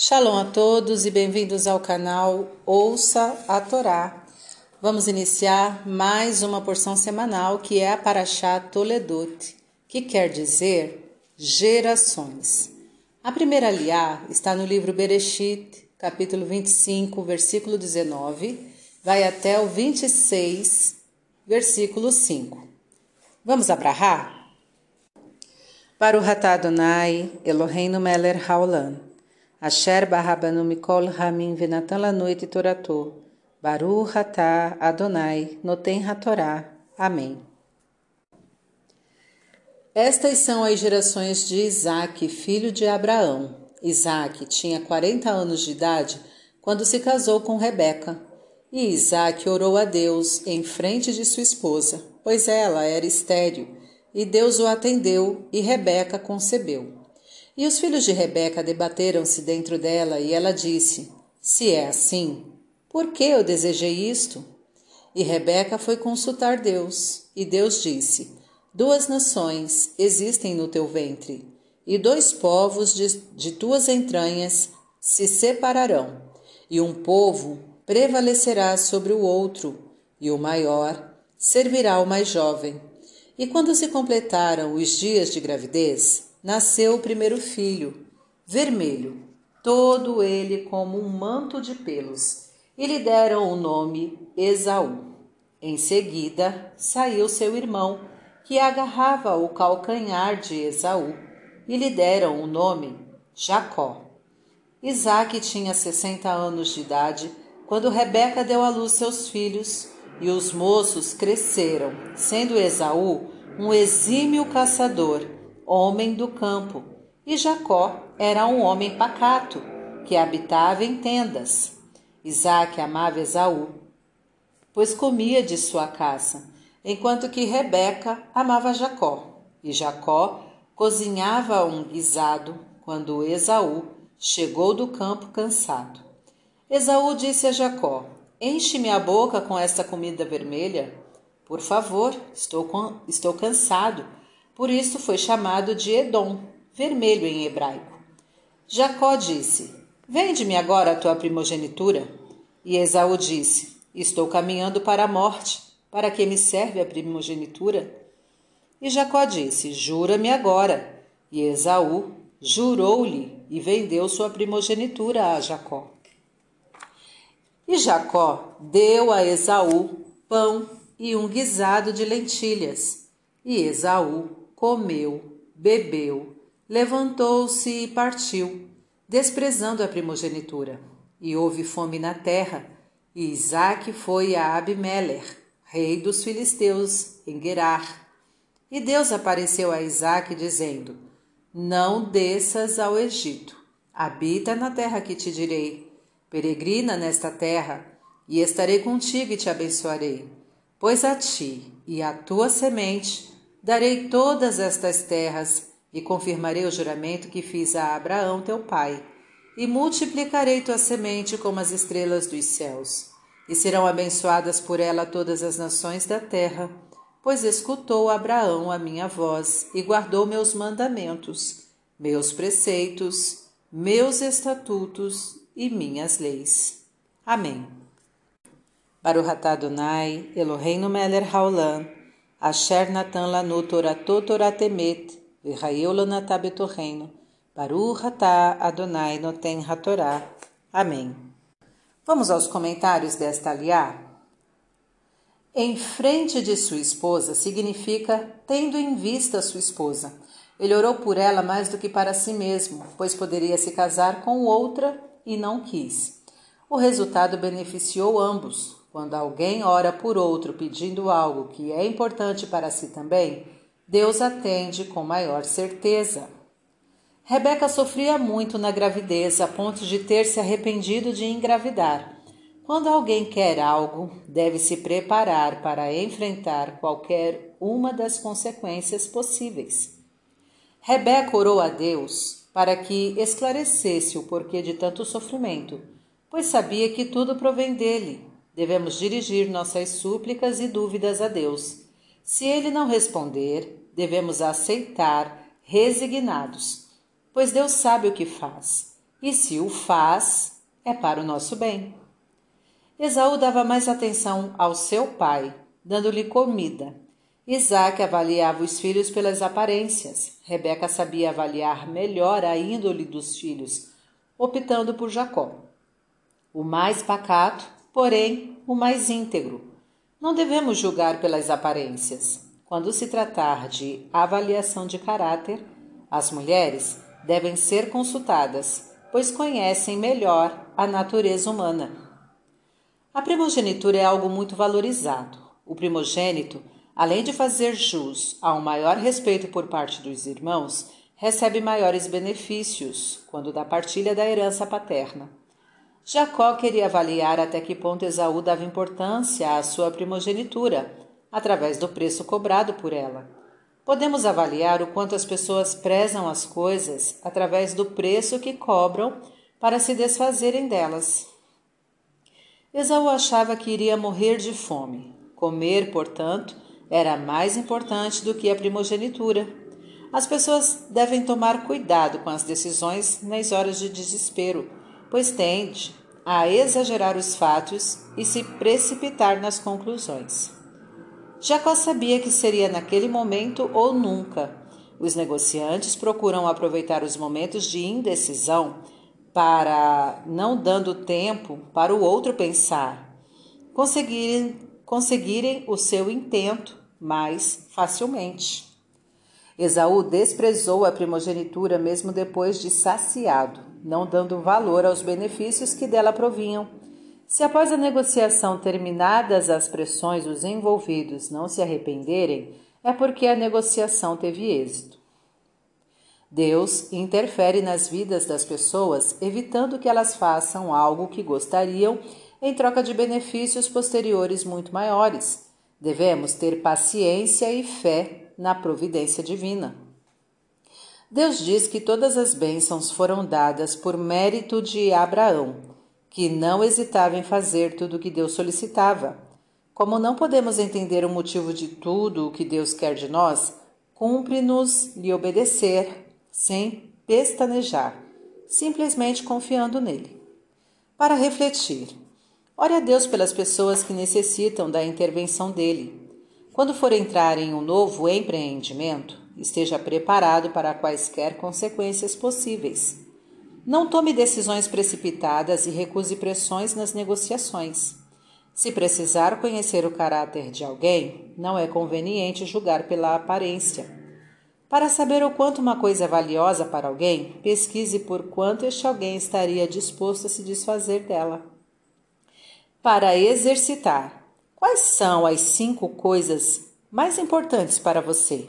Shalom a todos e bem-vindos ao canal Ouça a Torá. Vamos iniciar mais uma porção semanal que é a Parashá Toledot, que quer dizer gerações. A primeira aliá está no livro Bereshit, capítulo 25, versículo 19, vai até o 26, versículo 5. Vamos abrahar? Para o Adonai, Eloheinu Meller Haolam. Asher barrabanu mikol ramin venatan noite toratô. Baru ratá Adonai noten hatorá. Amém. Estas são as gerações de Isaac, filho de Abraão. Isaac tinha 40 anos de idade quando se casou com Rebeca. E Isaac orou a Deus em frente de sua esposa, pois ela era estéril, e Deus o atendeu e Rebeca concebeu. E os filhos de Rebeca debateram-se dentro dela, e ela disse: Se é assim, por que eu desejei isto? E Rebeca foi consultar Deus, e Deus disse: Duas nações existem no teu ventre, e dois povos de, de tuas entranhas se separarão, e um povo prevalecerá sobre o outro, e o maior servirá ao mais jovem. E quando se completaram os dias de gravidez, nasceu o primeiro filho, vermelho, todo ele como um manto de pelos, e lhe deram o nome Esaú. Em seguida saiu seu irmão, que agarrava o calcanhar de Esaú, e lhe deram o nome Jacó. Isaac tinha sessenta anos de idade quando Rebeca deu à luz seus filhos, e os moços cresceram, sendo Esaú um exímio caçador homem do campo, e Jacó era um homem pacato, que habitava em tendas. Isaac amava Esaú, pois comia de sua caça, enquanto que Rebeca amava Jacó, e Jacó cozinhava um guisado quando Esaú chegou do campo cansado. Esaú disse a Jacó: Enche-me a boca com esta comida vermelha. Por favor, estou, estou cansado por isso foi chamado de Edom, vermelho em hebraico. Jacó disse: Vende-me agora a tua primogenitura. E Esaú disse: Estou caminhando para a morte. Para que me serve a primogenitura? E Jacó disse: Jura-me agora. E Esaú jurou-lhe e vendeu sua primogenitura a Jacó. E Jacó deu a Esaú pão e um guisado de lentilhas. E Esaú comeu, bebeu, levantou-se e partiu, desprezando a primogenitura. E houve fome na terra, e Isaque foi a Abimeler, rei dos filisteus, em Gerar. E Deus apareceu a Isaque, dizendo: Não desças ao Egito, habita na terra que te direi, peregrina nesta terra, e estarei contigo e te abençoarei. Pois a ti e à tua semente Darei todas estas terras e confirmarei o juramento que fiz a Abraão teu pai, e multiplicarei tua semente como as estrelas dos céus, e serão abençoadas por ela todas as nações da terra, pois escutou Abraão a minha voz e guardou meus mandamentos, meus preceitos, meus estatutos e minhas leis. Amém. Baruch Adonai, Eloheinu melech haolam, Asher Natan Lanu Toratot Toratemet, Virraeu Lanatá Betorreino, Baruch Atá Adonai Noten Hatorá. Amém. Vamos aos comentários desta aliá? Em frente de sua esposa significa tendo em vista sua esposa. Ele orou por ela mais do que para si mesmo, pois poderia se casar com outra e não quis. O resultado beneficiou ambos, quando alguém ora por outro pedindo algo que é importante para si também, Deus atende com maior certeza. Rebeca sofria muito na gravidez, a ponto de ter se arrependido de engravidar. Quando alguém quer algo, deve se preparar para enfrentar qualquer uma das consequências possíveis. Rebeca orou a Deus para que esclarecesse o porquê de tanto sofrimento, pois sabia que tudo provém dele devemos dirigir nossas súplicas e dúvidas a Deus. Se ele não responder, devemos aceitar resignados, pois Deus sabe o que faz. e se o faz, é para o nosso bem. Esaú dava mais atenção ao seu pai, dando-lhe comida. Isaac avaliava os filhos pelas aparências. Rebeca sabia avaliar melhor a índole dos filhos, optando por Jacó. O mais pacato, porém o mais íntegro. Não devemos julgar pelas aparências. Quando se tratar de avaliação de caráter, as mulheres devem ser consultadas, pois conhecem melhor a natureza humana. A primogenitura é algo muito valorizado. O primogênito, além de fazer jus a um maior respeito por parte dos irmãos, recebe maiores benefícios quando da partilha da herança paterna. Jacó queria avaliar até que ponto Esaú dava importância à sua primogenitura através do preço cobrado por ela. Podemos avaliar o quanto as pessoas prezam as coisas através do preço que cobram para se desfazerem delas. Esaú achava que iria morrer de fome. Comer, portanto, era mais importante do que a primogenitura. As pessoas devem tomar cuidado com as decisões nas horas de desespero, pois tende a exagerar os fatos e se precipitar nas conclusões. Jacó sabia que seria naquele momento ou nunca. Os negociantes procuram aproveitar os momentos de indecisão para, não dando tempo para o outro pensar, conseguirem, conseguirem o seu intento mais facilmente. Esaú desprezou a primogenitura mesmo depois de saciado, não dando valor aos benefícios que dela provinham se após a negociação terminadas as pressões os envolvidos não se arrependerem, é porque a negociação teve êxito. Deus interfere nas vidas das pessoas, evitando que elas façam algo que gostariam em troca de benefícios posteriores muito maiores. Devemos ter paciência e fé na providência divina. Deus diz que todas as bênçãos foram dadas por mérito de Abraão que não hesitava em fazer tudo o que Deus solicitava. Como não podemos entender o motivo de tudo o que Deus quer de nós, cumpre-nos lhe obedecer, sem pestanejar, simplesmente confiando nele. Para refletir, ore a Deus pelas pessoas que necessitam da intervenção dele. Quando for entrar em um novo empreendimento, esteja preparado para quaisquer consequências possíveis. Não tome decisões precipitadas e recuse pressões nas negociações. Se precisar conhecer o caráter de alguém, não é conveniente julgar pela aparência. Para saber o quanto uma coisa é valiosa para alguém, pesquise por quanto este alguém estaria disposto a se desfazer dela. Para exercitar, quais são as cinco coisas mais importantes para você?